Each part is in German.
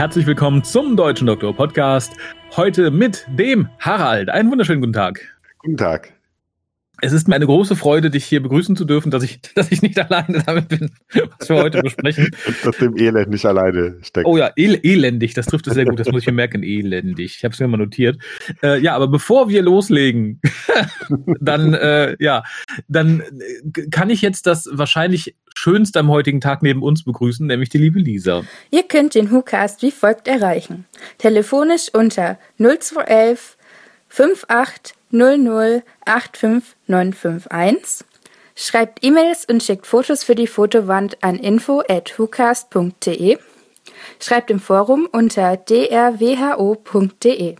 Herzlich willkommen zum Deutschen Doktor Podcast. Heute mit dem Harald. Einen wunderschönen guten Tag. Guten Tag. Es ist mir eine große Freude, dich hier begrüßen zu dürfen, dass ich, dass ich nicht alleine damit bin, was wir heute besprechen. dass dem Elend nicht alleine steckt. Oh ja, el elendig, das trifft es sehr gut, das muss ich mir merken, elendig. Ich habe es mir mal notiert. Äh, ja, aber bevor wir loslegen, dann, äh, ja, dann äh, kann ich jetzt das wahrscheinlich schönste am heutigen Tag neben uns begrüßen, nämlich die liebe Lisa. Ihr könnt den WhoCast wie folgt erreichen. Telefonisch unter 0211 58 0085951. Schreibt E-Mails und schickt Fotos für die Fotowand an info@hucast.de. Schreibt im Forum unter drwho.de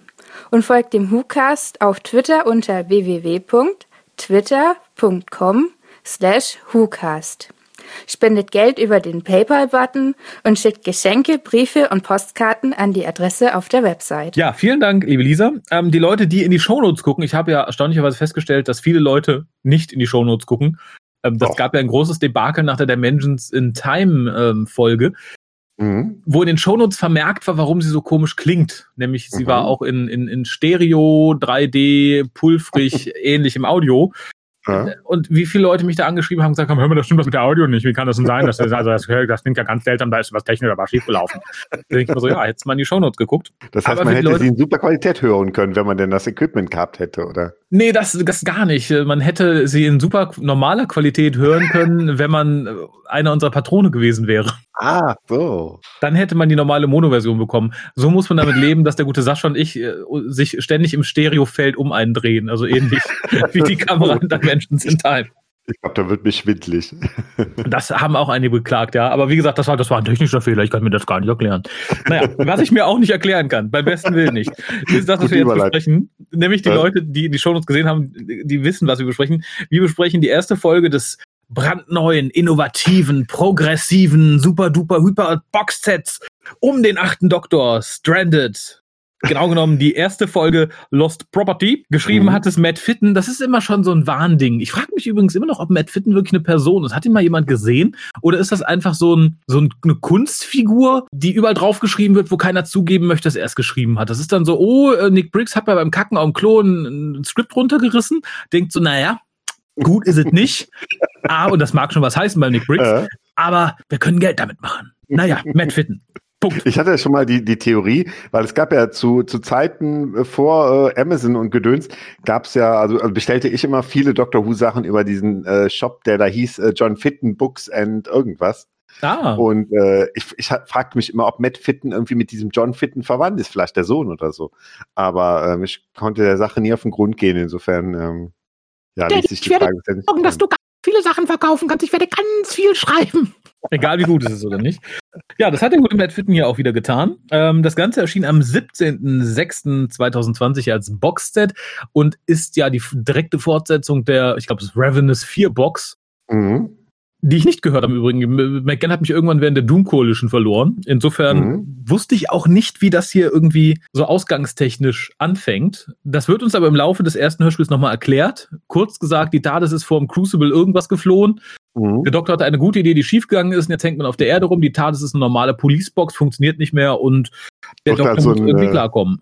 und folgt dem WhoCast auf Twitter unter www.twitter.com slash WhoCast spendet Geld über den PayPal-Button und schickt Geschenke, Briefe und Postkarten an die Adresse auf der Website. Ja, vielen Dank, liebe Lisa. Ähm, die Leute, die in die Shownotes gucken, ich habe ja erstaunlicherweise festgestellt, dass viele Leute nicht in die Shownotes gucken. Ähm, das Doch. gab ja ein großes Debakel nach der Dimensions in Time ähm, Folge. Mhm. Wo in den Shownotes vermerkt war, warum sie so komisch klingt. Nämlich, sie mhm. war auch in, in, in Stereo, 3D, pulfrig, ähnlich im Audio. Ja. Und wie viele Leute mich da angeschrieben haben und gesagt haben, hör mal, das stimmt was mit der Audio nicht. Wie kann das denn sein? Das, ist, also das, das klingt ja ganz seltsam, da ist was technisch aber schiefgelaufen. da denke ich mir so, ja, jetzt mal in die Shownotes geguckt. Das heißt, aber man hätte Leute, sie in super Qualität hören können, wenn man denn das Equipment gehabt hätte, oder? Nee, das, das gar nicht. Man hätte sie in super normaler Qualität hören können, wenn man einer unserer Patrone gewesen wäre. Ah, so. Dann hätte man die normale Mono-Version bekommen. So muss man damit leben, dass der gute Sascha und ich äh, sich ständig im Stereofeld um einen drehen. Also ähnlich wie die Kamera in Dimensions in Time. Ich glaube, da wird mich schwindlig. Das haben auch einige beklagt, ja. Aber wie gesagt, das war, das war ein technischer Fehler. Ich kann mir das gar nicht erklären. Naja, was ich mir auch nicht erklären kann, beim besten Willen nicht, ist das, was wir jetzt besprechen. Nämlich die ja. Leute, die die Shownotes gesehen haben, die wissen, was wir besprechen. Wir besprechen die erste Folge des brandneuen, innovativen, progressiven, super duper hyper Boxsets um den achten Doktor, Stranded, genau genommen die erste Folge Lost Property. Geschrieben mhm. hat es Matt Fitten. Das ist immer schon so ein Warnding. Ich frage mich übrigens immer noch, ob Matt Fitten wirklich eine Person ist. Hat ihn mal jemand gesehen? Oder ist das einfach so, ein, so eine Kunstfigur, die überall draufgeschrieben wird, wo keiner zugeben möchte, dass er es geschrieben hat? Das ist dann so, oh, äh, Nick Briggs hat mal beim Kacken auf dem Klo ein, ein Skript runtergerissen. Denkt so, naja, gut ist es nicht. ah, und das mag schon was heißen bei Nick Briggs. Aber wir können Geld damit machen. Naja, Matt Fitten. Punkt. Ich hatte ja schon mal die, die Theorie, weil es gab ja zu, zu Zeiten äh, vor äh, Amazon und Gedöns, gab es ja, also, also bestellte ich immer viele Doctor Who Sachen über diesen äh, Shop, der da hieß äh, John Fitten Books and irgendwas. Ah. Und äh, ich, ich fragte mich immer, ob Matt Fitten irgendwie mit diesem John Fitten verwandt ist, vielleicht der Sohn oder so. Aber ähm, ich konnte der Sache nie auf den Grund gehen, insofern ähm, ja, ließ sich die Frage stellen. Dass du viele Sachen verkaufen kannst. Ich werde ganz viel schreiben. Egal wie gut es ist oder nicht. Ja, das hat der gute Matt Fitten hier auch wieder getan. Ähm, das Ganze erschien am 17.06.2020 als Boxset und ist ja die direkte Fortsetzung der, ich glaube, das Ravenous 4 Box. Mhm die ich nicht gehört habe im Übrigen. McGann hat mich irgendwann während der Doom Coalition verloren. Insofern mhm. wusste ich auch nicht, wie das hier irgendwie so ausgangstechnisch anfängt. Das wird uns aber im Laufe des ersten Hörspiels nochmal erklärt. Kurz gesagt, die TARDIS ist vor dem Crucible irgendwas geflohen. Mhm. Der Doktor hatte eine gute Idee, die schiefgegangen ist und jetzt hängt man auf der Erde rum. Die TARDIS ist eine normale Policebox, funktioniert nicht mehr und der Doktor muss so ein, irgendwie klarkommen.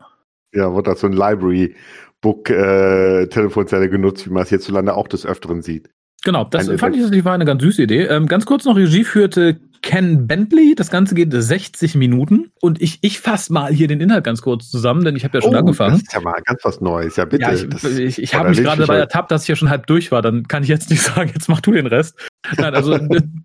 Ja, wird als so ein Library Book äh, Telefonzelle genutzt, wie man es hierzulande auch des Öfteren sieht. Genau, das eine fand ich, das war eine ganz süße Idee. Ähm, ganz kurz noch, Regie führte Ken Bentley. Das Ganze geht 60 Minuten. Und ich, ich fasse mal hier den Inhalt ganz kurz zusammen, denn ich habe ja schon oh, angefangen. Das ist ja mal ganz was Neues. Ja, bitte. Ja, ich ich, ich habe mich gerade dabei ertappt, dass ich ja schon halb durch war. Dann kann ich jetzt nicht sagen, jetzt mach du den Rest. Nein, also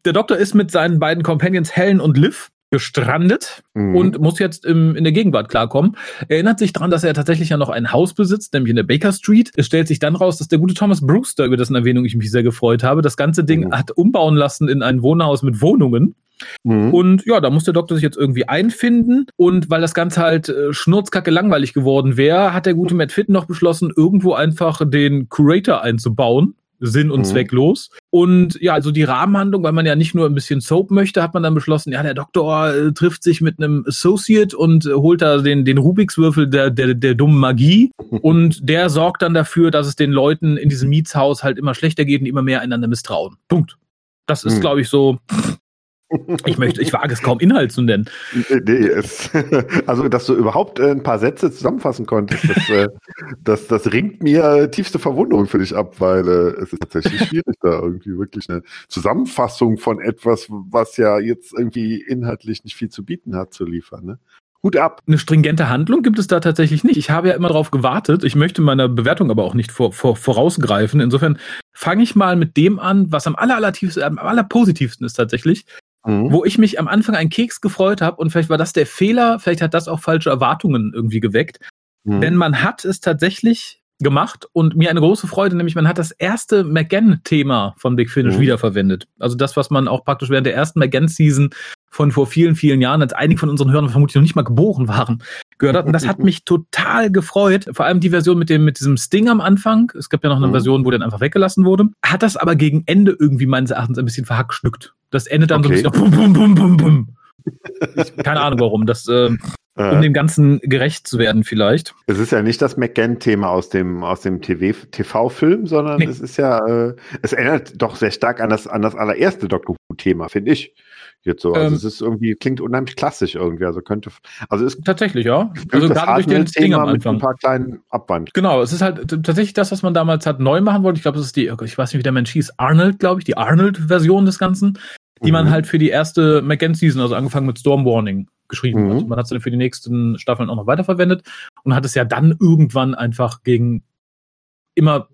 der Doktor ist mit seinen beiden Companions Helen und Liv gestrandet mhm. und muss jetzt im, in der Gegenwart klarkommen. Er erinnert sich daran, dass er tatsächlich ja noch ein Haus besitzt, nämlich in der Baker Street. Es stellt sich dann raus, dass der gute Thomas Brewster, über dessen Erwähnung ich mich sehr gefreut habe, das ganze Ding mhm. hat umbauen lassen in ein Wohnhaus mit Wohnungen. Mhm. Und ja, da muss der Doktor sich jetzt irgendwie einfinden. Und weil das Ganze halt äh, schnurzkacke langweilig geworden wäre, hat der gute Matt Fitton noch beschlossen, irgendwo einfach den Curator einzubauen sinn- und mhm. zwecklos. Und ja, also die Rahmenhandlung, weil man ja nicht nur ein bisschen Soap möchte, hat man dann beschlossen, ja, der Doktor äh, trifft sich mit einem Associate und äh, holt da den, den Rubiks-Würfel der, der, der dummen Magie. und der sorgt dann dafür, dass es den Leuten in diesem Mietshaus halt immer schlechter geht und immer mehr einander misstrauen. Punkt. Das ist, mhm. glaube ich, so Ich möchte, ich wage es kaum Inhalt zu nennen. Nee, es, also, dass du überhaupt äh, ein paar Sätze zusammenfassen konntest, das, äh, das, das ringt mir tiefste Verwunderung für dich ab, weil äh, es ist tatsächlich schwierig, da irgendwie wirklich eine Zusammenfassung von etwas, was ja jetzt irgendwie inhaltlich nicht viel zu bieten hat, zu liefern. Ne? Hut ab. Eine stringente Handlung gibt es da tatsächlich nicht. Ich habe ja immer darauf gewartet. Ich möchte meiner Bewertung aber auch nicht vor, vor, vorausgreifen. Insofern fange ich mal mit dem an, was am aller, am allerpositivsten ist tatsächlich. Mhm. Wo ich mich am Anfang einen Keks gefreut habe und vielleicht war das der Fehler, vielleicht hat das auch falsche Erwartungen irgendwie geweckt. Mhm. Denn man hat es tatsächlich gemacht und mir eine große Freude, nämlich man hat das erste McGann-Thema von Big Finish mhm. wiederverwendet. Also das, was man auch praktisch während der ersten McGann-Season von vor vielen, vielen Jahren, als einige von unseren Hörern vermutlich noch nicht mal geboren waren, gehört hat. Und das hat mich total gefreut. Vor allem die Version mit dem, mit diesem Sting am Anfang. Es gab ja noch eine mhm. Version, wo der einfach weggelassen wurde. Hat das aber gegen Ende irgendwie meines Erachtens ein bisschen verhackstückt. Das endet dann okay. so ein bisschen bum, bum, bum, bum, bum. Ich, keine Ahnung warum. Das, äh, um dem Ganzen gerecht zu werden, vielleicht. Es ist ja nicht das McGann-Thema aus dem, aus dem TV-Film, sondern nee. es ist ja, äh, es erinnert doch sehr stark an das, an das allererste Doctor Who-Thema, finde ich. Jetzt so. Also ähm, es ist irgendwie, klingt unheimlich klassisch irgendwie. Also könnte, also ist tatsächlich, ja. Also gerade durch den Ding am Anfang. Mit ein paar kleinen Abwand. Genau, es ist halt tatsächlich das, was man damals hat neu machen wollte. Ich glaube, das ist die, ich weiß nicht, wie der Mensch hieß, Arnold, glaube ich, die Arnold-Version des Ganzen, die mhm. man halt für die erste McGann-Season, also angefangen mit Storm Warning, geschrieben. Mhm. Also man hat es dann für die nächsten Staffeln auch noch weiterverwendet und hat es ja dann irgendwann einfach gegen immer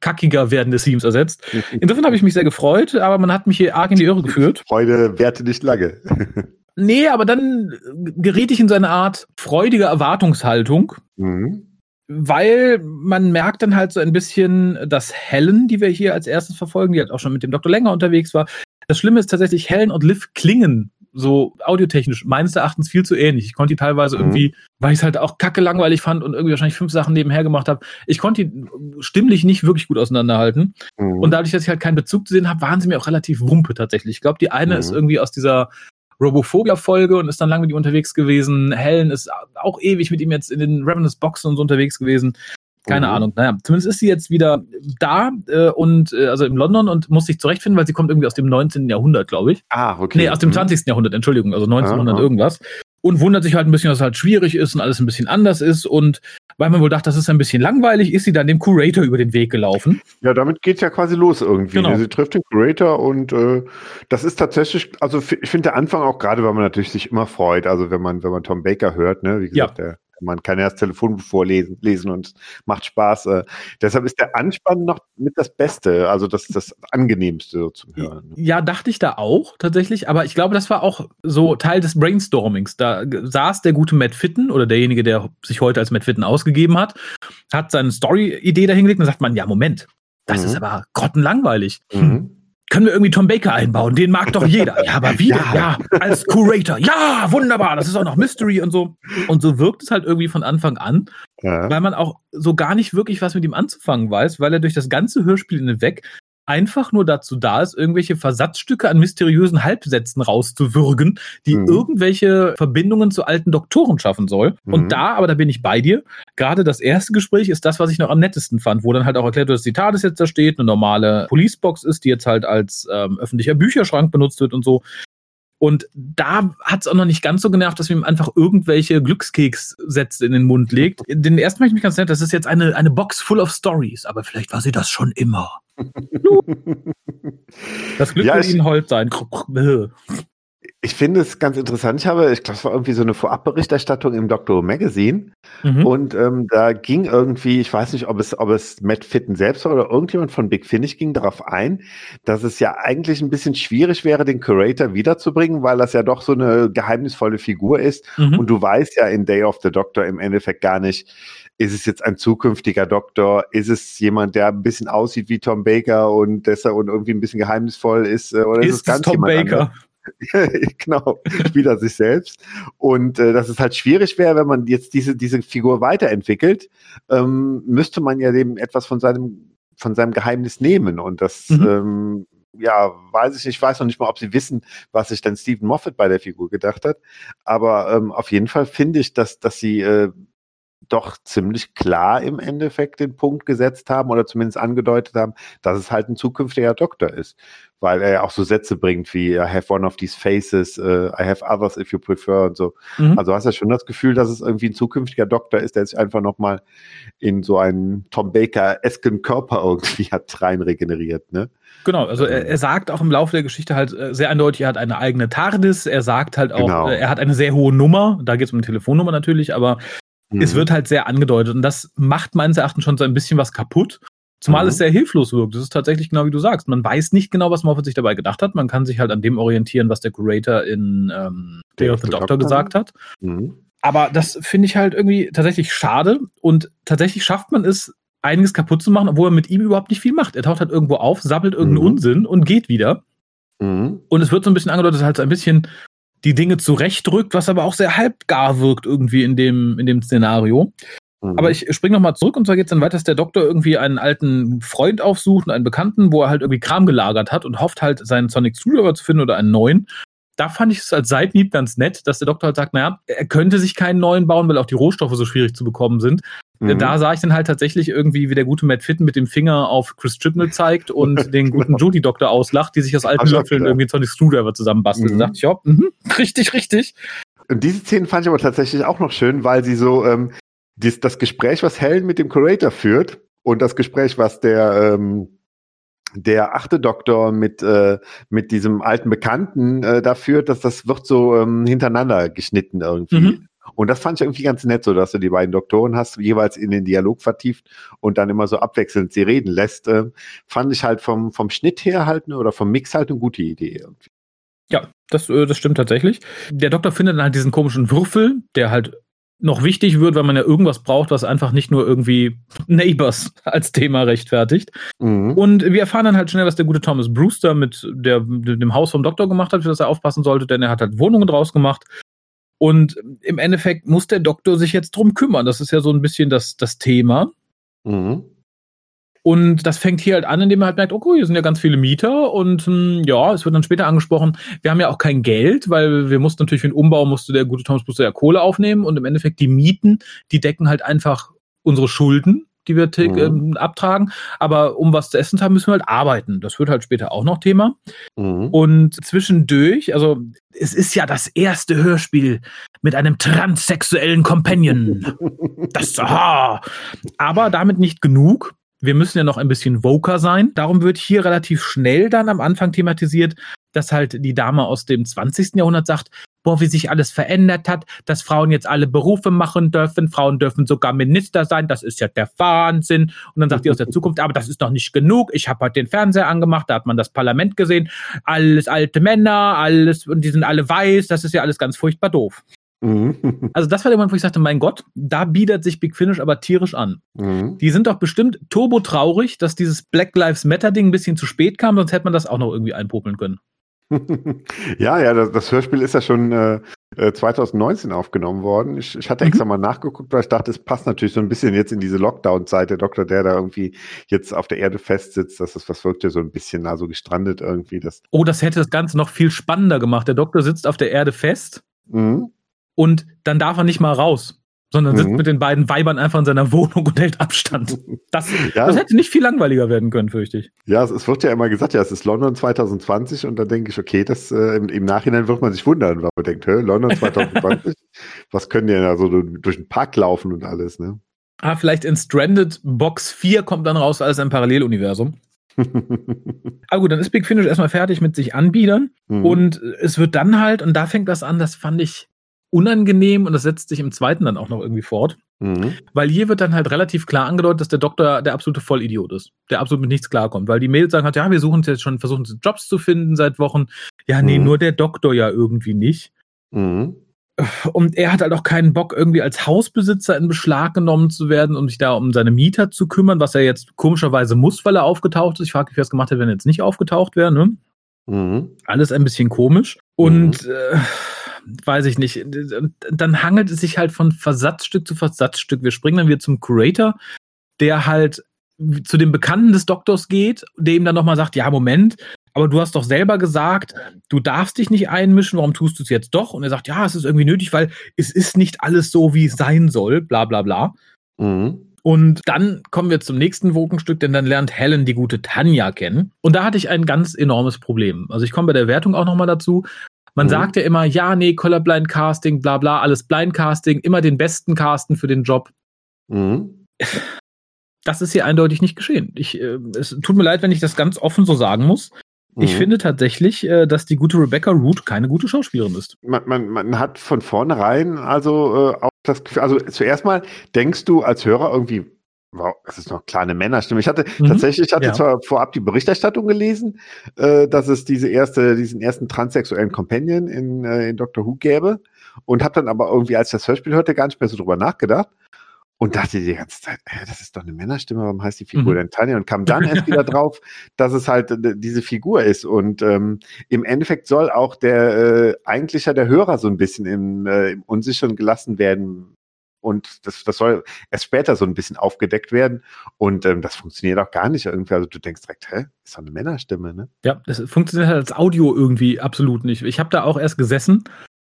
kackiger werdende Themes ersetzt. Insofern habe ich mich sehr gefreut, aber man hat mich hier arg in die Irre geführt. Freude währte nicht lange. nee, aber dann geriet ich in so eine Art freudige Erwartungshaltung. Mhm. Weil man merkt dann halt so ein bisschen, dass Helen, die wir hier als erstes verfolgen, die halt auch schon mit dem Dr. Länger unterwegs war. Das Schlimme ist tatsächlich, Helen und Liv klingen so audiotechnisch meines Erachtens viel zu ähnlich. Ich konnte die teilweise mhm. irgendwie, weil ich es halt auch kacke langweilig fand und irgendwie wahrscheinlich fünf Sachen nebenher gemacht habe, ich konnte die stimmlich nicht wirklich gut auseinanderhalten. Mhm. Und dadurch, dass ich halt keinen Bezug zu sehen habe, waren sie mir auch relativ wumpe tatsächlich. Ich glaube, die eine mhm. ist irgendwie aus dieser Robophobia-Folge und ist dann lange mit ihm unterwegs gewesen. Helen ist auch ewig mit ihm jetzt in den Revenants Boxen und so unterwegs gewesen. Keine mhm. Ahnung. Naja, zumindest ist sie jetzt wieder da äh, und äh, also in London und muss sich zurechtfinden, weil sie kommt irgendwie aus dem 19. Jahrhundert, glaube ich. Ah, okay. Nee, aus dem 20. Mhm. Jahrhundert, Entschuldigung, also 1900 Aha. irgendwas. Und wundert sich halt ein bisschen, dass es halt schwierig ist und alles ein bisschen anders ist. Und weil man wohl dachte, das ist ein bisschen langweilig, ist sie dann dem Curator über den Weg gelaufen. Ja, damit geht's ja quasi los irgendwie. Genau. Sie trifft den Curator und äh, das ist tatsächlich, also ich finde der Anfang auch gerade, weil man natürlich sich immer freut, also wenn man, wenn man Tom Baker hört, ne, wie gesagt, ja. der man kann ja das Telefonbuch vorlesen lesen und macht Spaß. Äh, deshalb ist der Anspann noch mit das Beste, also das, das angenehmste so zum Hören. Ne? Ja, dachte ich da auch tatsächlich, aber ich glaube, das war auch so Teil des Brainstormings. Da saß der gute Matt Fitten oder derjenige, der sich heute als Matt Fitten ausgegeben hat, hat seine Story-Idee dahingelegt und sagt man, ja, Moment, das mhm. ist aber grottenlangweilig. Mhm können wir irgendwie Tom Baker einbauen? Den mag doch jeder. Ja, aber wie? Ja. ja, als Curator. Ja, wunderbar. Das ist auch noch Mystery und so. Und so wirkt es halt irgendwie von Anfang an, ja. weil man auch so gar nicht wirklich was mit ihm anzufangen weiß, weil er durch das ganze Hörspiel hinweg einfach nur dazu da ist, irgendwelche Versatzstücke an mysteriösen Halbsätzen rauszuwürgen, die mhm. irgendwelche Verbindungen zu alten Doktoren schaffen soll. Mhm. Und da, aber da bin ich bei dir, gerade das erste Gespräch ist das, was ich noch am nettesten fand, wo dann halt auch erklärt wird, dass die TARDIS jetzt da steht, eine normale Policebox ist, die jetzt halt als ähm, öffentlicher Bücherschrank benutzt wird und so. Und da hat es auch noch nicht ganz so genervt, dass man ihm einfach irgendwelche Glückskekssätze in den Mund legt. Den ersten fand ich mich ganz nett, das ist jetzt eine, eine Box full of Stories, aber vielleicht war sie das schon immer. das Glück ja, wird Ihnen Holz sein. Ich finde es ganz interessant. Ich habe, ich glaube, es war irgendwie so eine Vorabberichterstattung im Dr. Magazine. Mhm. Und ähm, da ging irgendwie, ich weiß nicht, ob es, ob es Matt Fitten selbst war oder irgendjemand von Big Finish ging darauf ein, dass es ja eigentlich ein bisschen schwierig wäre, den Curator wiederzubringen, weil das ja doch so eine geheimnisvolle Figur ist. Mhm. Und du weißt ja in Day of the Doctor im Endeffekt gar nicht, ist es jetzt ein zukünftiger Doktor? Ist es jemand, der ein bisschen aussieht wie Tom Baker und deshalb und irgendwie ein bisschen geheimnisvoll ist? Äh, oder ist, ist es ganz Tom Baker? Anderes? genau, spielt er sich selbst. Und äh, dass es halt schwierig wäre, wenn man jetzt diese, diese Figur weiterentwickelt, ähm, müsste man ja dem etwas von seinem, von seinem Geheimnis nehmen. Und das, mhm. ähm, ja, weiß ich nicht, ich weiß noch nicht mal, ob sie wissen, was sich dann Stephen Moffat bei der Figur gedacht hat. Aber ähm, auf jeden Fall finde ich, dass, dass sie äh, doch ziemlich klar im Endeffekt den Punkt gesetzt haben oder zumindest angedeutet haben, dass es halt ein zukünftiger Doktor ist. Weil er ja auch so Sätze bringt wie I have one of these faces, uh, I have others if you prefer und so. Mhm. Also hast du ja schon das Gefühl, dass es irgendwie ein zukünftiger Doktor ist, der sich einfach nochmal in so einen Tom Baker-esken Körper irgendwie hat rein regeneriert, ne? Genau, also er, er, sagt auch im Laufe der Geschichte halt äh, sehr eindeutig, er hat eine eigene TARDIS, er sagt halt auch, genau. Äh, er hat eine sehr hohe Nummer, da geht es um eine Telefonnummer natürlich, aber mhm. es wird halt sehr angedeutet und das macht meines Erachtens schon so ein bisschen was kaputt. Zumal mhm. es sehr hilflos wirkt. Das ist tatsächlich genau wie du sagst. Man weiß nicht genau, was Moffat sich dabei gedacht hat. Man kann sich halt an dem orientieren, was der Curator in ähm, Day of the Doctor, Doctor gesagt hat. Mhm. Aber das finde ich halt irgendwie tatsächlich schade. Und tatsächlich schafft man es, einiges kaputt zu machen, obwohl er mit ihm überhaupt nicht viel macht. Er taucht halt irgendwo auf, sammelt irgendeinen mhm. Unsinn und geht wieder. Mhm. Und es wird so ein bisschen angedeutet, dass er halt so ein bisschen die Dinge zurechtrückt, was aber auch sehr halbgar wirkt irgendwie in dem, in dem Szenario. Mhm. Aber ich springe nochmal zurück und zwar geht es dann weiter, dass der Doktor irgendwie einen alten Freund aufsucht, einen Bekannten, wo er halt irgendwie Kram gelagert hat und hofft halt, seinen Sonic Screwdriver zu finden oder einen neuen. Da fand ich es als Seitenhieb ganz nett, dass der Doktor halt sagt, naja, er könnte sich keinen neuen bauen, weil auch die Rohstoffe so schwierig zu bekommen sind. Mhm. Da sah ich dann halt tatsächlich irgendwie, wie der gute Matt Fitten mit dem Finger auf Chris Chibnall zeigt und den guten Judy-Doktor auslacht, die sich aus alten Löffeln irgendwie Sonic Screwdriver zusammenbasteln. Mhm. Da dachte ich, ja, mh, richtig, richtig. Und diese Szene fand ich aber tatsächlich auch noch schön, weil sie so ähm, dies, das Gespräch, was Helen mit dem Curator führt und das Gespräch, was der ähm, der achte Doktor mit äh, mit diesem alten Bekannten äh, da führt, dass das wird so ähm, hintereinander geschnitten irgendwie. Mhm. Und das fand ich irgendwie ganz nett, so dass du die beiden Doktoren hast, jeweils in den Dialog vertieft und dann immer so abwechselnd sie reden lässt. Äh, fand ich halt vom, vom Schnitt her halt ne, oder vom Mix halt eine gute Idee irgendwie. Ja, das, äh, das stimmt tatsächlich. Der Doktor findet dann halt diesen komischen Würfel, der halt noch wichtig wird, weil man ja irgendwas braucht, was einfach nicht nur irgendwie Neighbors als Thema rechtfertigt. Mhm. Und wir erfahren dann halt schnell, was der gute Thomas Brewster mit der, dem Haus vom Doktor gemacht hat, für das er aufpassen sollte, denn er hat halt Wohnungen draus gemacht. Und im Endeffekt muss der Doktor sich jetzt drum kümmern. Das ist ja so ein bisschen das, das Thema. Mhm. Und das fängt hier halt an, indem er halt merkt, okay, hier sind ja ganz viele Mieter und hm, ja, es wird dann später angesprochen, wir haben ja auch kein Geld, weil wir mussten natürlich für den Umbau musste der gute Thomas Buster ja Kohle aufnehmen und im Endeffekt die Mieten, die decken halt einfach unsere Schulden die wir mhm. äh, abtragen. Aber um was zu essen zu haben, müssen wir halt arbeiten. Das wird halt später auch noch Thema. Mhm. Und zwischendurch, also es ist ja das erste Hörspiel mit einem transsexuellen Companion. das, aha. Aber damit nicht genug wir müssen ja noch ein bisschen voker sein. Darum wird hier relativ schnell dann am Anfang thematisiert, dass halt die Dame aus dem 20. Jahrhundert sagt, boah, wie sich alles verändert hat, dass Frauen jetzt alle Berufe machen dürfen, Frauen dürfen sogar Minister sein, das ist ja der Wahnsinn. Und dann sagt die aus der Zukunft, aber das ist noch nicht genug, ich habe heute den Fernseher angemacht, da hat man das Parlament gesehen, alles alte Männer, alles, und die sind alle weiß, das ist ja alles ganz furchtbar doof. Mhm. Also das war der Moment, wo ich sagte, mein Gott, da bietet sich Big Finish aber tierisch an. Mhm. Die sind doch bestimmt turbo traurig, dass dieses Black Lives Matter Ding ein bisschen zu spät kam, sonst hätte man das auch noch irgendwie einpopeln können. Ja, ja, das, das, Hörspiel ist ja schon äh, 2019 äh, aufgenommen worden. Ich, ich hatte mhm. extra mal nachgeguckt, weil ich dachte, es passt natürlich so ein bisschen jetzt in diese Lockdown-Zeit. Der Doktor, der da irgendwie jetzt auf der Erde festsitzt, das ist, was wirkt ja so ein bisschen also gestrandet irgendwie. Das oh, das hätte das Ganze noch viel spannender gemacht. Der Doktor sitzt auf der Erde fest. Mhm und dann darf er nicht mal raus, sondern sitzt mhm. mit den beiden Weibern einfach in seiner Wohnung und hält Abstand. Das, ja. das hätte nicht viel langweiliger werden können, fürchte ich. Ja, es, es, wird ja immer gesagt, ja, es ist London 2020 und dann denke ich, okay, das äh, im, im, Nachhinein wird man sich wundern, weil man denkt, hä, London 2020, was können die denn da so durch den Park laufen und alles, ne? Ah, vielleicht in Stranded Box 4 kommt dann raus als ein Paralleluniversum. Aber gut, dann ist Big Finish erstmal fertig mit sich anbiedern mhm. und es wird dann halt, und da fängt das an, das fand ich unangenehm und das setzt sich im zweiten dann auch noch irgendwie fort. Mhm. Weil hier wird dann halt relativ klar angedeutet, dass der Doktor der absolute Vollidiot ist, der absolut mit nichts klarkommt. Weil die Mädels sagen halt, ja, wir suchen jetzt schon, versuchen Jobs zu finden seit Wochen. Ja, nee, mhm. nur der Doktor ja irgendwie nicht. Mhm. Und er hat halt auch keinen Bock, irgendwie als Hausbesitzer in Beschlag genommen zu werden und sich da um seine Mieter zu kümmern, was er jetzt komischerweise muss, weil er aufgetaucht ist. Ich frage mich, wer es gemacht hätte, wenn er jetzt nicht aufgetaucht wäre. Ne? Mhm. Alles ein bisschen komisch. Und mhm. äh, weiß ich nicht. Dann hangelt es sich halt von Versatzstück zu Versatzstück. Wir springen dann wieder zum Curator, der halt zu dem Bekannten des Doktors geht, der ihm dann nochmal sagt, ja, Moment, aber du hast doch selber gesagt, du darfst dich nicht einmischen, warum tust du es jetzt doch? Und er sagt, ja, es ist irgendwie nötig, weil es ist nicht alles so, wie es sein soll, bla bla bla. Mhm. Und dann kommen wir zum nächsten Wogenstück, denn dann lernt Helen die gute Tanja kennen. Und da hatte ich ein ganz enormes Problem. Also ich komme bei der Wertung auch nochmal dazu. Man mhm. sagt ja immer, ja, nee, Colorblind Casting, bla bla, alles Blind Casting, immer den besten Casten für den Job. Mhm. Das ist hier eindeutig nicht geschehen. Ich, äh, es tut mir leid, wenn ich das ganz offen so sagen muss. Ich mhm. finde tatsächlich, äh, dass die gute Rebecca Root keine gute Schauspielerin ist. Man, man, man hat von vornherein also äh, auch das Gefühl, also zuerst mal denkst du als Hörer irgendwie, wow, das ist noch kleine Männerstimme. Ich hatte mhm. tatsächlich, ich hatte ja. zwar vorab die Berichterstattung gelesen, äh, dass es diese erste, diesen ersten transsexuellen Companion in, äh, in Doctor Who gäbe und habe dann aber irgendwie, als ich das Hörspiel hörte, gar nicht mehr so drüber nachgedacht und dachte die ganze Zeit, äh, das ist doch eine Männerstimme, warum heißt die Figur mhm. denn Tanja? Und kam dann erst wieder drauf, dass es halt äh, diese Figur ist. Und ähm, im Endeffekt soll auch der äh, eigentlicher der Hörer so ein bisschen im, äh, im Unsicheren gelassen werden. Und das, das soll erst später so ein bisschen aufgedeckt werden. Und ähm, das funktioniert auch gar nicht irgendwie. Also du denkst direkt, hä, ist doch eine Männerstimme, ne? Ja, das funktioniert halt als Audio irgendwie absolut nicht. Ich habe da auch erst gesessen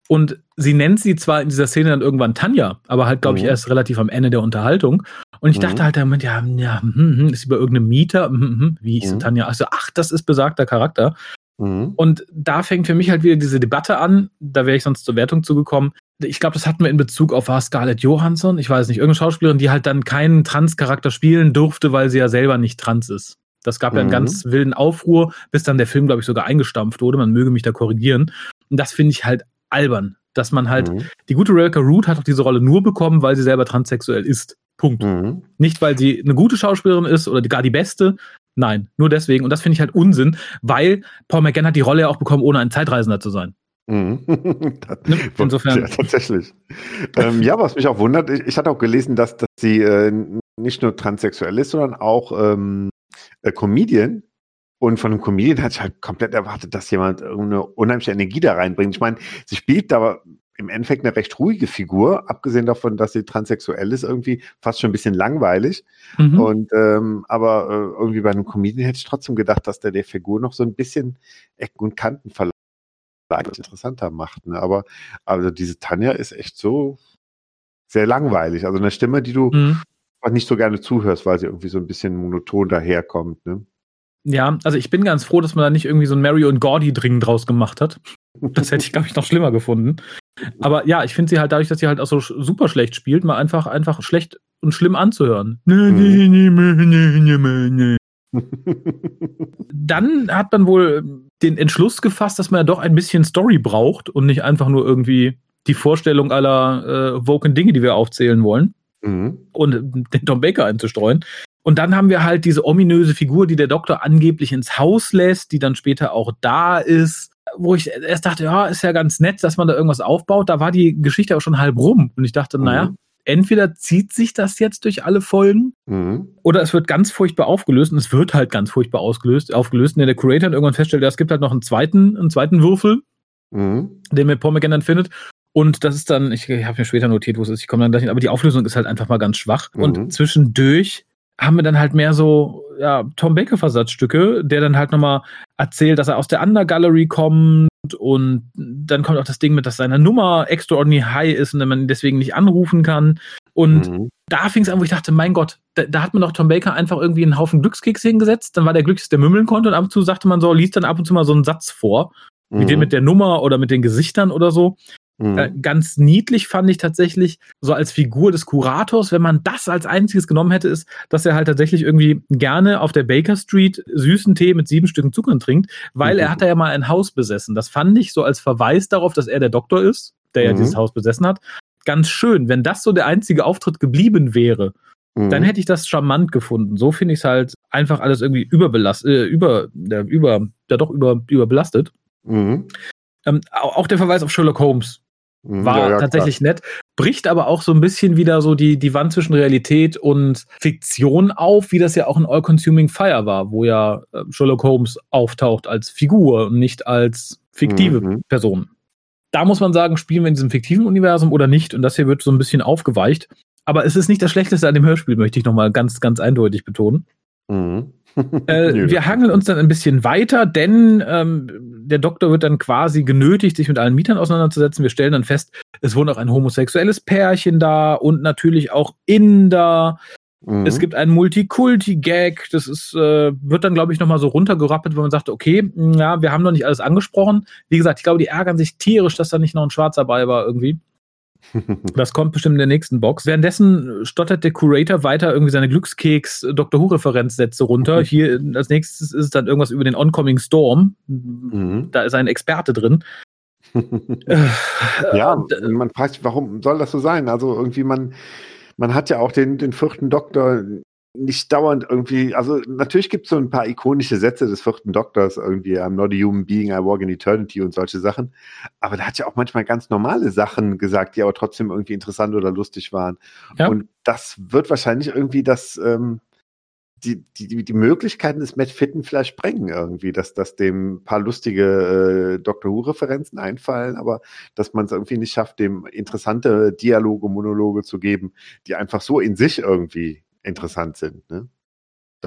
und sie nennt sie zwar in dieser Szene dann irgendwann Tanja, aber halt, glaube ich, mhm. erst relativ am Ende der Unterhaltung. Und ich mhm. dachte halt, Moment, ja, ja, hm, hm, ist sie bei irgendeinem Mieter? Hm, hm, wie hieß mhm. Tanja? Also, ach, das ist besagter Charakter. Mhm. Und da fängt für mich halt wieder diese Debatte an. Da wäre ich sonst zur Wertung zugekommen. Ich glaube, das hatten wir in Bezug auf war Scarlett Johansson, ich weiß nicht, irgendeine Schauspielerin, die halt dann keinen Trans-Charakter spielen durfte, weil sie ja selber nicht trans ist. Das gab ja einen mhm. ganz wilden Aufruhr, bis dann der Film, glaube ich, sogar eingestampft wurde. Man möge mich da korrigieren. Und das finde ich halt albern, dass man halt, mhm. die gute Rebecca Root hat auch diese Rolle nur bekommen, weil sie selber transsexuell ist. Punkt. Mhm. Nicht, weil sie eine gute Schauspielerin ist oder gar die beste. Nein, nur deswegen. Und das finde ich halt Unsinn, weil Paul McGann hat die Rolle ja auch bekommen, ohne ein Zeitreisender zu sein. Mhm. Ne? Insofern. Ja, tatsächlich. ähm, ja, was mich auch wundert, ich, ich hatte auch gelesen, dass, dass sie äh, nicht nur transsexuell ist, sondern auch ähm, äh, Comedian. Und von einem Comedian hatte ich halt komplett erwartet, dass jemand eine unheimliche Energie da reinbringt. Ich meine, sie spielt aber im Endeffekt eine recht ruhige Figur, abgesehen davon, dass sie transsexuell ist, irgendwie fast schon ein bisschen langweilig. Mhm. Und ähm, aber äh, irgendwie bei einem Comedian hätte ich trotzdem gedacht, dass der der Figur noch so ein bisschen Ecken und Kanten verleiht, interessanter macht. Ne? Aber also diese Tanja ist echt so sehr langweilig. Also eine Stimme, die du mhm. nicht so gerne zuhörst, weil sie irgendwie so ein bisschen monoton daherkommt. Ne? Ja, also ich bin ganz froh, dass man da nicht irgendwie so ein Mario und Gordy Dring draus gemacht hat. Das hätte ich, glaube ich, noch schlimmer gefunden. Aber ja, ich finde sie halt dadurch, dass sie halt auch so super schlecht spielt, mal einfach, einfach schlecht und schlimm anzuhören. Mhm. Dann hat man wohl den Entschluss gefasst, dass man ja doch ein bisschen Story braucht und nicht einfach nur irgendwie die Vorstellung aller äh, Woken Dinge, die wir aufzählen wollen. Mhm. Und den Tom Baker einzustreuen. Und dann haben wir halt diese ominöse Figur, die der Doktor angeblich ins Haus lässt, die dann später auch da ist. Wo ich erst dachte, ja, ist ja ganz nett, dass man da irgendwas aufbaut. Da war die Geschichte auch schon halb rum. Und ich dachte, mhm. naja, entweder zieht sich das jetzt durch alle Folgen mhm. oder es wird ganz furchtbar aufgelöst und es wird halt ganz furchtbar ausgelöst, aufgelöst, und der Creator irgendwann feststellt, ja, es gibt halt noch einen zweiten, einen zweiten Würfel, mhm. den mir Paul McGann dann findet. Und das ist dann, ich, ich habe mir später notiert, wo es ist, ich komme dann gleich hin, aber die Auflösung ist halt einfach mal ganz schwach. Mhm. Und zwischendurch haben wir dann halt mehr so ja, Tom Baker Versatzstücke, der dann halt nochmal erzählt, dass er aus der Under-Gallery kommt und dann kommt auch das Ding mit, dass seine Nummer extraordinary high ist und man ihn deswegen nicht anrufen kann. Und mhm. da fing es an, wo ich dachte, mein Gott, da, da, hat man doch Tom Baker einfach irgendwie einen Haufen Glückskeks hingesetzt, dann war der Glücks, der mümmeln konnte und ab und zu sagte man so, liest dann ab und zu mal so einen Satz vor, mhm. wie den mit der Nummer oder mit den Gesichtern oder so. Mhm. Äh, ganz niedlich fand ich tatsächlich, so als Figur des Kurators, wenn man das als einziges genommen hätte, ist, dass er halt tatsächlich irgendwie gerne auf der Baker Street süßen Tee mit sieben Stücken Zucker trinkt, weil mhm. er hat da ja mal ein Haus besessen. Das fand ich so als Verweis darauf, dass er der Doktor ist, der mhm. ja dieses Haus besessen hat. Ganz schön, wenn das so der einzige Auftritt geblieben wäre, dann mhm. hätte ich das charmant gefunden. So finde ich es halt einfach alles irgendwie überbelastet, äh, über, äh, über, ja doch über, überbelastet. Mhm. Ähm, auch der Verweis auf Sherlock Holmes. War ja, ja, tatsächlich klar. nett, bricht aber auch so ein bisschen wieder so die, die Wand zwischen Realität und Fiktion auf, wie das ja auch in All-Consuming Fire war, wo ja äh, Sherlock Holmes auftaucht als Figur und nicht als fiktive mhm. Person. Da muss man sagen, spielen wir in diesem fiktiven Universum oder nicht? Und das hier wird so ein bisschen aufgeweicht. Aber es ist nicht das Schlechteste an dem Hörspiel, möchte ich nochmal ganz, ganz eindeutig betonen. Mhm. äh, wir hangeln uns dann ein bisschen weiter, denn ähm, der Doktor wird dann quasi genötigt, sich mit allen Mietern auseinanderzusetzen. Wir stellen dann fest, es wohnt auch ein homosexuelles Pärchen da und natürlich auch Inder. Mhm. Es gibt einen Multikulti-Gag. Das ist, äh, wird dann, glaube ich, nochmal so runtergerappelt, wo man sagt, okay, ja, wir haben noch nicht alles angesprochen. Wie gesagt, ich glaube, die ärgern sich tierisch, dass da nicht noch ein Schwarzer dabei war irgendwie. Das kommt bestimmt in der nächsten Box. Währenddessen stottert der Curator weiter irgendwie seine Glückskeks-Dr. Who-Referenzsätze runter. Hier als nächstes ist dann irgendwas über den Oncoming Storm. Mhm. Da ist ein Experte drin. ja, man fragt sich, warum soll das so sein? Also irgendwie man, man hat ja auch den, den vierten Doktor nicht dauernd irgendwie, also natürlich gibt es so ein paar ikonische Sätze des vierten Doktors, irgendwie I'm not a human being, I walk in eternity und solche Sachen. Aber der hat ja auch manchmal ganz normale Sachen gesagt, die aber trotzdem irgendwie interessant oder lustig waren. Ja. Und das wird wahrscheinlich irgendwie das, ähm, die, die, die Möglichkeiten des Matt Fitten vielleicht sprengen irgendwie, dass, dass dem ein paar lustige äh, Doctor Who-Referenzen einfallen, aber dass man es irgendwie nicht schafft, dem interessante Dialoge, Monologe zu geben, die einfach so in sich irgendwie interessant sind. Ne?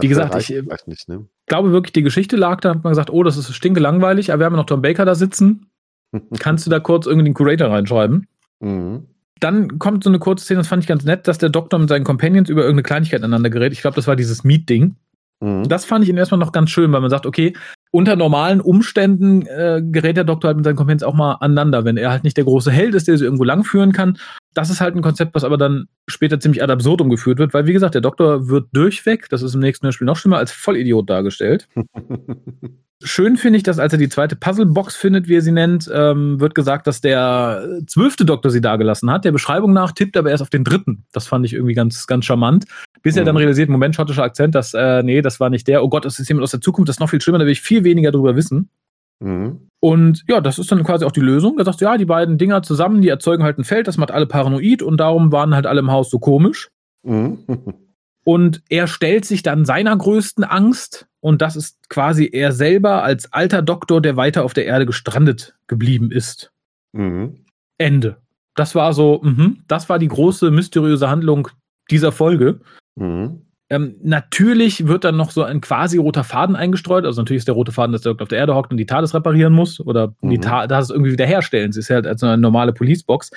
Wie gesagt, ich nicht, ne? glaube wirklich, die Geschichte lag da, hat man gesagt, oh, das ist stinke langweilig, aber wir haben noch Tom Baker da sitzen. Kannst du da kurz irgendwie den Curator reinschreiben? Mhm. Dann kommt so eine kurze Szene, das fand ich ganz nett, dass der Doktor mit seinen Companions über irgendeine Kleinigkeit aneinander gerät. Ich glaube, das war dieses Meet-Ding. Mhm. Das fand ich erstmal noch ganz schön, weil man sagt, okay, unter normalen Umständen äh, gerät der Doktor halt mit seinen Companions auch mal aneinander, wenn er halt nicht der große Held ist, der sie irgendwo langführen kann. Das ist halt ein Konzept, was aber dann später ziemlich ad absurdum geführt wird, weil wie gesagt, der Doktor wird durchweg, das ist im nächsten Spiel noch schlimmer, als Vollidiot dargestellt. Schön finde ich, dass als er die zweite Puzzlebox findet, wie er sie nennt, ähm, wird gesagt, dass der zwölfte Doktor sie dagelassen hat. Der Beschreibung nach tippt aber erst auf den dritten. Das fand ich irgendwie ganz, ganz charmant. Bis mhm. er dann mhm. realisiert, Moment, schottischer Akzent, dass, äh, nee, das war nicht der. Oh Gott, das ist jemand aus der Zukunft, das ist noch viel schlimmer, da will ich viel weniger drüber wissen. Mhm. Und ja, das ist dann quasi auch die Lösung. Da sagst du, ja, die beiden Dinger zusammen, die erzeugen halt ein Feld, das macht alle paranoid und darum waren halt alle im Haus so komisch. Mhm. Und er stellt sich dann seiner größten Angst, und das ist quasi er selber als alter Doktor, der weiter auf der Erde gestrandet geblieben ist. Mhm. Ende. Das war so, mh, das war die große mysteriöse Handlung dieser Folge. Mhm. Ähm, natürlich wird dann noch so ein quasi roter Faden eingestreut. Also natürlich ist der rote Faden, dass der auf der Erde hockt und die TARDIS reparieren muss oder mhm. die TARDIS irgendwie wiederherstellen. Sie ist halt als eine normale Policebox.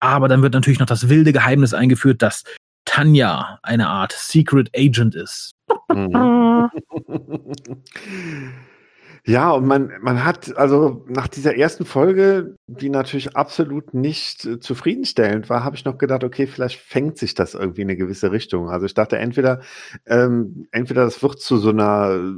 Aber dann wird natürlich noch das wilde Geheimnis eingeführt, dass Tanja eine Art Secret Agent ist. Mhm. Ja, und man, man hat, also nach dieser ersten Folge, die natürlich absolut nicht äh, zufriedenstellend war, habe ich noch gedacht, okay, vielleicht fängt sich das irgendwie in eine gewisse Richtung. Also ich dachte entweder, ähm, entweder das wird zu so einer,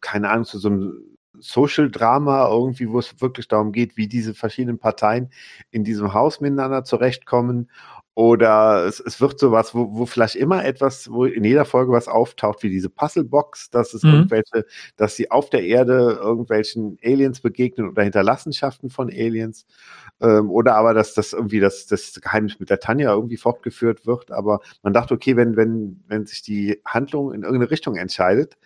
keine Ahnung, zu so einem Social Drama irgendwie, wo es wirklich darum geht, wie diese verschiedenen Parteien in diesem Haus miteinander zurechtkommen oder es, es wird sowas, wo, wo vielleicht immer etwas, wo in jeder Folge was auftaucht, wie diese Puzzlebox, dass es mhm. irgendwelche, dass sie auf der Erde irgendwelchen Aliens begegnen oder Hinterlassenschaften von Aliens. Ähm, oder aber, dass das irgendwie das, das Geheimnis mit der Tanja irgendwie fortgeführt wird. Aber man dachte, okay, wenn, wenn, wenn sich die Handlung in irgendeine Richtung entscheidet,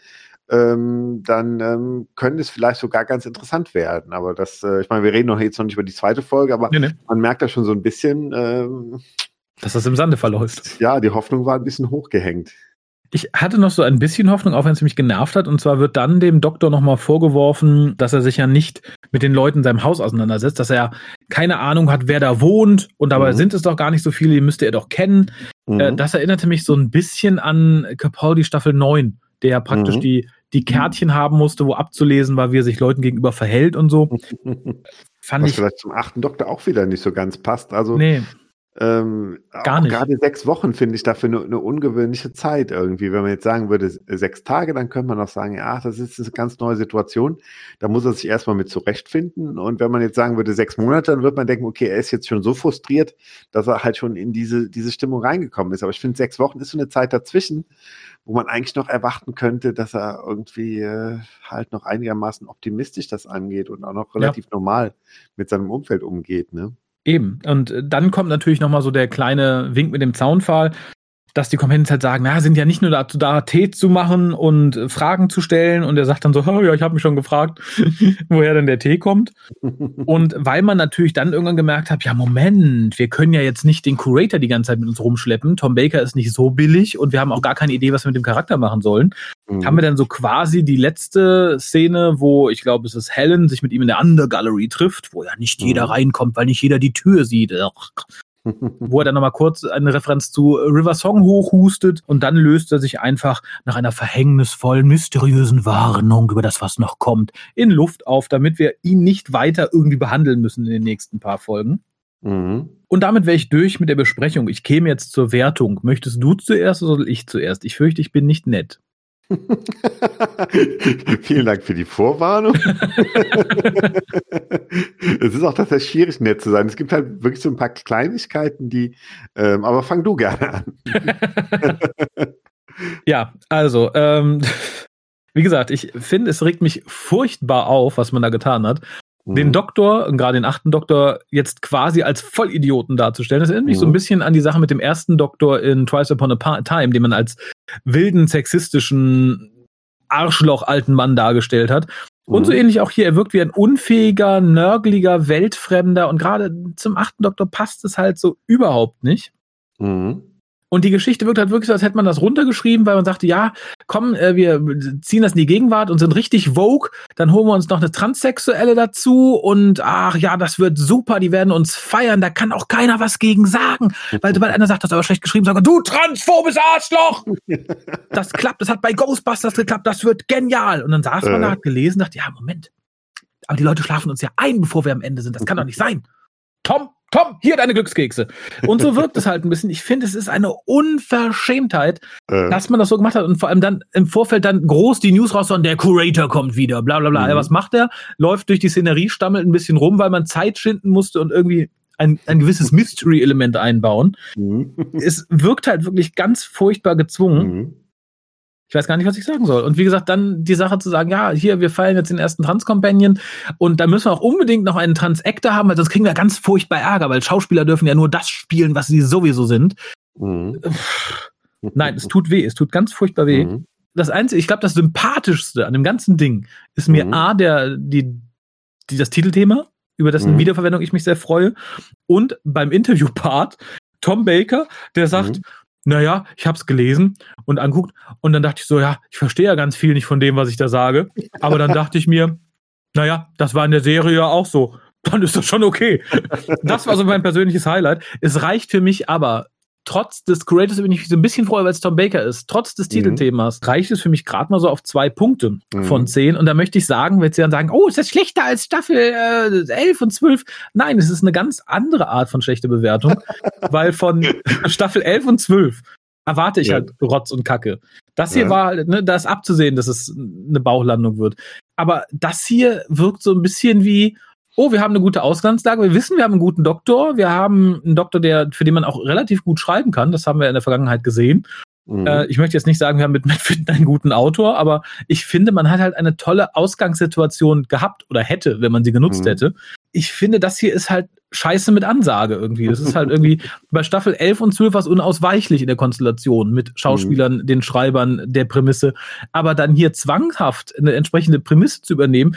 ähm, dann ähm, könnte es vielleicht sogar ganz interessant werden. Aber das, äh, ich meine, wir reden noch jetzt noch nicht über die zweite Folge, aber nee, nee. man merkt da schon so ein bisschen, ähm, dass das im Sande verläuft. Ja, die Hoffnung war ein bisschen hochgehängt. Ich hatte noch so ein bisschen Hoffnung, auch wenn es mich genervt hat. Und zwar wird dann dem Doktor nochmal vorgeworfen, dass er sich ja nicht mit den Leuten in seinem Haus auseinandersetzt, dass er keine Ahnung hat, wer da wohnt. Und dabei mhm. sind es doch gar nicht so viele, die müsste er doch kennen. Mhm. Äh, das erinnerte mich so ein bisschen an Capaldi Staffel 9, der ja praktisch mhm. die, die Kärtchen haben musste, wo abzulesen war, wie er sich Leuten gegenüber verhält und so. Fand Was ich vielleicht zum achten Doktor auch wieder nicht so ganz passt. Also nee. Ähm, Gar nicht. Gerade sechs Wochen finde ich dafür eine, eine, ungewöhnliche Zeit irgendwie. Wenn man jetzt sagen würde, sechs Tage, dann könnte man auch sagen, ja, das ist eine ganz neue Situation. Da muss er sich erstmal mit zurechtfinden. Und wenn man jetzt sagen würde, sechs Monate, dann würde man denken, okay, er ist jetzt schon so frustriert, dass er halt schon in diese, diese Stimmung reingekommen ist. Aber ich finde, sechs Wochen ist so eine Zeit dazwischen, wo man eigentlich noch erwarten könnte, dass er irgendwie äh, halt noch einigermaßen optimistisch das angeht und auch noch relativ ja. normal mit seinem Umfeld umgeht, ne? Eben. Und äh, dann kommt natürlich nochmal so der kleine Wink mit dem Zaunpfahl. Dass die Companions halt sagen, na, sind ja nicht nur dazu da, Tee zu machen und äh, Fragen zu stellen. Und er sagt dann so, oh, ja, ich habe mich schon gefragt, woher denn der Tee kommt. und weil man natürlich dann irgendwann gemerkt hat, ja, Moment, wir können ja jetzt nicht den Curator die ganze Zeit mit uns rumschleppen. Tom Baker ist nicht so billig und wir haben auch gar keine Idee, was wir mit dem Charakter machen sollen. Mhm. Haben wir dann so quasi die letzte Szene, wo ich glaube, es ist Helen sich mit ihm in der Undergallery trifft, wo ja nicht jeder mhm. reinkommt, weil nicht jeder die Tür sieht. Wo er dann nochmal kurz eine Referenz zu River Song hochhustet und dann löst er sich einfach nach einer verhängnisvollen, mysteriösen Warnung über das, was noch kommt, in Luft auf, damit wir ihn nicht weiter irgendwie behandeln müssen in den nächsten paar Folgen. Mhm. Und damit wäre ich durch mit der Besprechung. Ich käme jetzt zur Wertung. Möchtest du zuerst oder soll ich zuerst? Ich fürchte, ich bin nicht nett. Vielen Dank für die Vorwarnung. es ist auch tatsächlich schwierig, nett zu sein. Es gibt halt wirklich so ein paar Kleinigkeiten, die, ähm, aber fang du gerne an. ja, also, ähm, wie gesagt, ich finde, es regt mich furchtbar auf, was man da getan hat den mhm. Doktor, gerade den achten Doktor, jetzt quasi als Vollidioten darzustellen. Das erinnert mich mhm. so ein mhm. bisschen an die Sache mit dem ersten Doktor in Twice Upon a Time, den man als wilden, sexistischen Arschloch alten Mann dargestellt hat. Und so mhm. ähnlich auch hier, er wirkt wie ein unfähiger, nörgeliger, weltfremder und gerade zum achten Doktor passt es halt so überhaupt nicht. Mhm. Und die Geschichte wirkt halt wirklich so, als hätte man das runtergeschrieben, weil man sagte, ja, komm, äh, wir ziehen das in die Gegenwart und sind richtig Vogue, dann holen wir uns noch eine Transsexuelle dazu und ach ja, das wird super, die werden uns feiern, da kann auch keiner was gegen sagen. Weil sobald einer sagt, das ist aber schlecht geschrieben, sagt er, du transphobes Arschloch! das klappt, das hat bei Ghostbusters geklappt, das wird genial. Und dann saß man da, hat gelesen, dachte, ja, Moment, aber die Leute schlafen uns ja ein, bevor wir am Ende sind, das kann doch nicht sein. Tom, komm, hier deine Glückskekse. Und so wirkt es halt ein bisschen. Ich finde, es ist eine Unverschämtheit, äh. dass man das so gemacht hat und vor allem dann im Vorfeld dann groß die News raus und der Curator kommt wieder, bla bla bla. Mhm. Was macht er? Läuft durch die Szenerie, stammelt ein bisschen rum, weil man Zeit schinden musste und irgendwie ein, ein gewisses Mystery-Element einbauen. Mhm. Es wirkt halt wirklich ganz furchtbar gezwungen. Mhm. Ich weiß gar nicht, was ich sagen soll. Und wie gesagt, dann die Sache zu sagen, ja, hier, wir feiern jetzt den ersten Trans-Companion und da müssen wir auch unbedingt noch einen Trans-Actor haben, weil sonst kriegen wir ganz furchtbar Ärger, weil Schauspieler dürfen ja nur das spielen, was sie sowieso sind. Mhm. Nein, es tut weh, es tut ganz furchtbar weh. Mhm. Das Einzige, ich glaube, das Sympathischste an dem ganzen Ding ist mir mhm. A, der, die, die, das Titelthema, über dessen mhm. Wiederverwendung ich mich sehr freue. Und beim Interview-Part Tom Baker, der sagt, mhm naja, ich habe es gelesen und anguckt und dann dachte ich so, ja, ich verstehe ja ganz viel nicht von dem, was ich da sage. Aber dann dachte ich mir, naja, das war in der Serie ja auch so. Dann ist das schon okay. Das war so mein persönliches Highlight. Es reicht für mich aber trotz des Creators bin ich so ein bisschen froh, weil es Tom Baker ist, trotz des mhm. Titelthemas, reicht es für mich gerade mal so auf zwei Punkte mhm. von zehn. Und da möchte ich sagen, wenn sie dann sagen, oh, ist das schlechter als Staffel äh, 11 und 12? Nein, es ist eine ganz andere Art von schlechter Bewertung, weil von Staffel 11 und 12 erwarte ich ja. halt Rotz und Kacke. Das hier ja. war, ne, da ist abzusehen, dass es eine Bauchlandung wird. Aber das hier wirkt so ein bisschen wie, oh, wir haben eine gute Ausgangslage, wir wissen, wir haben einen guten Doktor, wir haben einen Doktor, der, für den man auch relativ gut schreiben kann, das haben wir in der Vergangenheit gesehen. Mhm. Äh, ich möchte jetzt nicht sagen, wir haben mit Matt einen guten Autor, aber ich finde, man hat halt eine tolle Ausgangssituation gehabt oder hätte, wenn man sie genutzt mhm. hätte. Ich finde, das hier ist halt scheiße mit Ansage irgendwie. Das ist halt irgendwie bei Staffel 11 und 12 was unausweichlich in der Konstellation mit Schauspielern, mhm. den Schreibern der Prämisse. Aber dann hier zwanghaft eine entsprechende Prämisse zu übernehmen,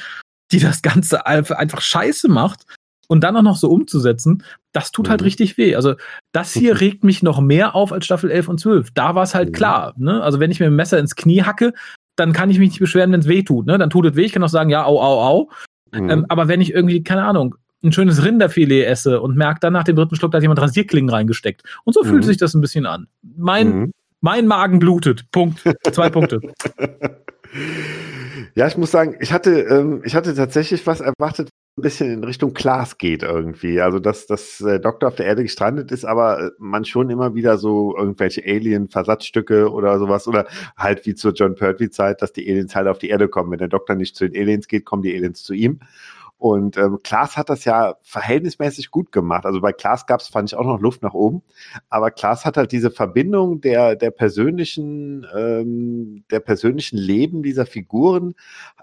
die das Ganze einfach scheiße macht und dann auch noch so umzusetzen, das tut halt mhm. richtig weh. Also das hier regt mich noch mehr auf als Staffel 11 und 12. Da war es halt mhm. klar. Ne? Also wenn ich mir ein Messer ins Knie hacke, dann kann ich mich nicht beschweren, wenn es weh tut. Ne? Dann tut es weh. Ich kann auch sagen, ja, au, au, au. Mhm. Ähm, aber wenn ich irgendwie, keine Ahnung, ein schönes Rinderfilet esse und merke dann nach dem dritten Schluck, da hat jemand Rasierklingen reingesteckt. Und so fühlt mhm. sich das ein bisschen an. Mein, mhm. mein Magen blutet. Punkt. Zwei Punkte. Ja, ich muss sagen, ich hatte, ähm, ich hatte tatsächlich was erwartet, ein bisschen in Richtung Klaas geht irgendwie. Also, dass das äh, Doktor auf der Erde gestrandet ist, aber äh, man schon immer wieder so irgendwelche Alien-Versatzstücke oder sowas oder halt wie zur John Pertwee-Zeit, dass die Aliens halt auf die Erde kommen. Wenn der Doktor nicht zu den Aliens geht, kommen die Aliens zu ihm. Und ähm, Klaas hat das ja verhältnismäßig gut gemacht. Also bei Klaas gab es, fand ich, auch noch Luft nach oben. Aber Klaas hat halt diese Verbindung der, der persönlichen, ähm, der persönlichen Leben dieser Figuren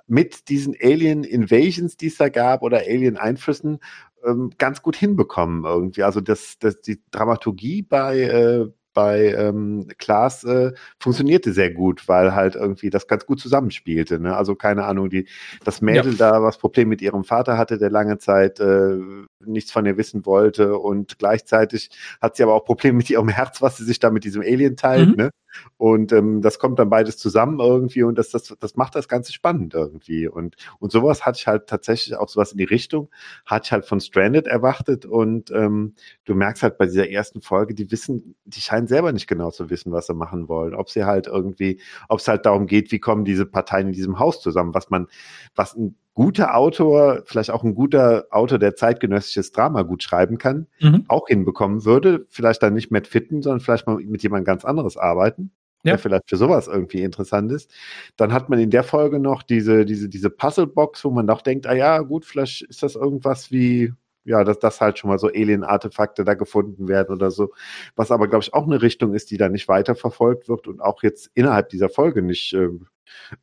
mit diesen Alien Invasions, die es da gab, oder Alien Einflüssen, ähm, ganz gut hinbekommen irgendwie. Also das, das, die Dramaturgie bei, äh, bei ähm, Klaas äh, funktionierte sehr gut, weil halt irgendwie das ganz gut zusammenspielte. Ne? Also keine Ahnung, die, das Mädel ja. da was Problem mit ihrem Vater hatte, der lange Zeit äh, nichts von ihr wissen wollte und gleichzeitig hat sie aber auch Probleme mit ihrem Herz, was sie sich da mit diesem Alien teilt. Mhm. Ne? Und ähm, das kommt dann beides zusammen irgendwie und das, das, das macht das Ganze spannend irgendwie. Und, und sowas hatte ich halt tatsächlich auch sowas in die Richtung, hatte ich halt von Stranded erwartet und ähm, du merkst halt bei dieser ersten Folge, die wissen, die scheinen selber nicht genau zu wissen, was sie machen wollen. Ob sie halt irgendwie, ob es halt darum geht, wie kommen diese Parteien in diesem Haus zusammen, was man, was ein guter Autor, vielleicht auch ein guter Autor, der zeitgenössisches Drama gut schreiben kann, mhm. auch hinbekommen würde. Vielleicht dann nicht mit Fitten, sondern vielleicht mal mit jemand ganz anderes arbeiten, ja. der vielleicht für sowas irgendwie interessant ist. Dann hat man in der Folge noch diese, diese, diese Puzzlebox, wo man doch denkt, ah ja, gut, vielleicht ist das irgendwas wie, ja, dass das halt schon mal so Alien-Artefakte da gefunden werden oder so. Was aber, glaube ich, auch eine Richtung ist, die da nicht weiterverfolgt wird und auch jetzt innerhalb dieser Folge nicht äh,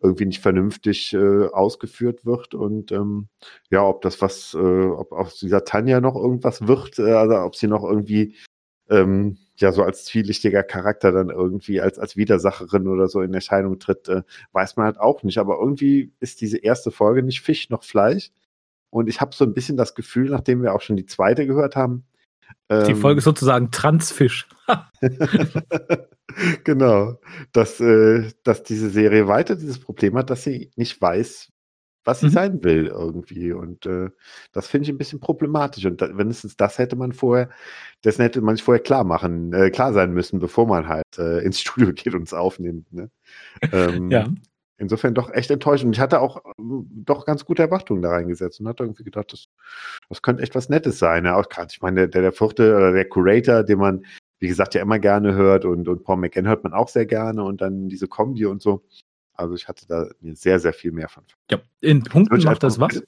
irgendwie nicht vernünftig äh, ausgeführt wird und ähm, ja, ob das was, äh, ob aus dieser Tanja noch irgendwas wird, äh, also ob sie noch irgendwie ähm, ja so als zwielichtiger Charakter dann irgendwie als, als Widersacherin oder so in Erscheinung tritt, äh, weiß man halt auch nicht. Aber irgendwie ist diese erste Folge nicht Fisch noch Fleisch. Und ich habe so ein bisschen das Gefühl, nachdem wir auch schon die zweite gehört haben. Ähm, die Folge ist sozusagen Transfisch. genau, dass, äh, dass diese Serie weiter dieses Problem hat, dass sie nicht weiß, was sie mhm. sein will irgendwie. Und äh, das finde ich ein bisschen problematisch. Und da, wenigstens das hätte man vorher, das hätte man sich vorher klar machen, äh, klar sein müssen, bevor man halt äh, ins Studio geht und es aufnimmt. Ne? Ähm, ja. Insofern doch echt enttäuschend. Und ich hatte auch ähm, doch ganz gute Erwartungen da reingesetzt und hatte irgendwie gedacht, das, das könnte echt was Nettes sein. Ja, auch gerade, ich meine, der, der vierte oder der Curator, den man wie gesagt, ja immer gerne hört und, und Paul McGann hört man auch sehr gerne und dann diese Kombi und so. Also ich hatte da sehr, sehr viel mehr von. Ja, in Punkten macht das was?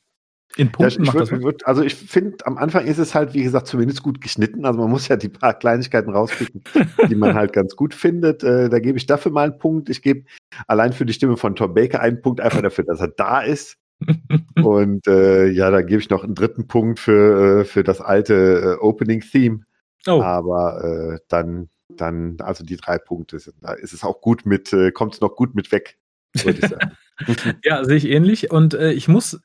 In Punkten ja, macht würd, würd, Also ich finde, am Anfang ist es halt, wie gesagt, zumindest gut geschnitten. Also man muss ja die paar Kleinigkeiten rauspicken, die man halt ganz gut findet. Äh, da gebe ich dafür mal einen Punkt. Ich gebe allein für die Stimme von Tom Baker einen Punkt, einfach dafür, dass er da ist. und äh, ja, da gebe ich noch einen dritten Punkt für, äh, für das alte äh, Opening-Theme. Oh. Aber äh, dann, dann, also die drei Punkte sind, da ist es auch gut mit, äh, kommt es noch gut mit weg, würde ich sagen. ja, sehe ich ähnlich. Und ich muss,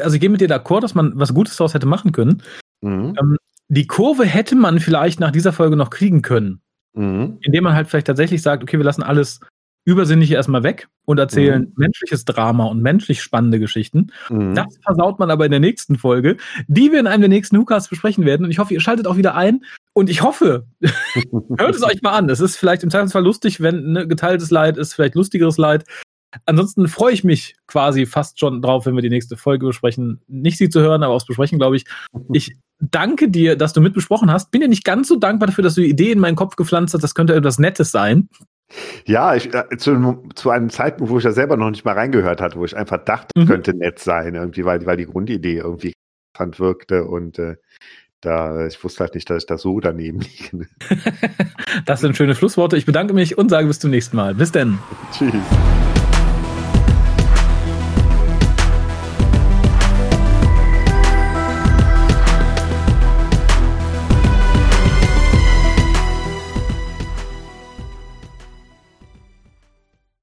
also ich gehe mit dir d'accord, dass man was Gutes daraus hätte machen können. Mhm. Ähm, die Kurve hätte man vielleicht nach dieser Folge noch kriegen können. Mhm. Indem man halt vielleicht tatsächlich sagt, okay, wir lassen alles Übersinnliche erstmal weg und erzählen mhm. menschliches Drama und menschlich spannende Geschichten. Mhm. Das versaut man aber in der nächsten Folge, die wir in einem der nächsten Hookahs besprechen werden. Und ich hoffe, ihr schaltet auch wieder ein. Und ich hoffe, hört es euch mal an. Es ist vielleicht im Zweifelsfall lustig, wenn ne, geteiltes Leid ist, vielleicht lustigeres Leid. Ansonsten freue ich mich quasi fast schon drauf, wenn wir die nächste Folge besprechen. Nicht sie zu hören, aber aufs Besprechen, glaube ich. Ich danke dir, dass du mitbesprochen hast. Bin dir nicht ganz so dankbar dafür, dass du die Idee in meinen Kopf gepflanzt hast. Das könnte etwas Nettes sein. Ja, ich, äh, zu, zu, einem Zeitpunkt, wo ich da selber noch nicht mal reingehört hatte, wo ich einfach dachte, mhm. könnte nett sein, irgendwie, weil, weil die Grundidee irgendwie interessant wirkte und äh, da, ich wusste halt nicht, dass ich da so daneben liege. das sind schöne Schlussworte. Ich bedanke mich und sage bis zum nächsten Mal. Bis denn. Tschüss.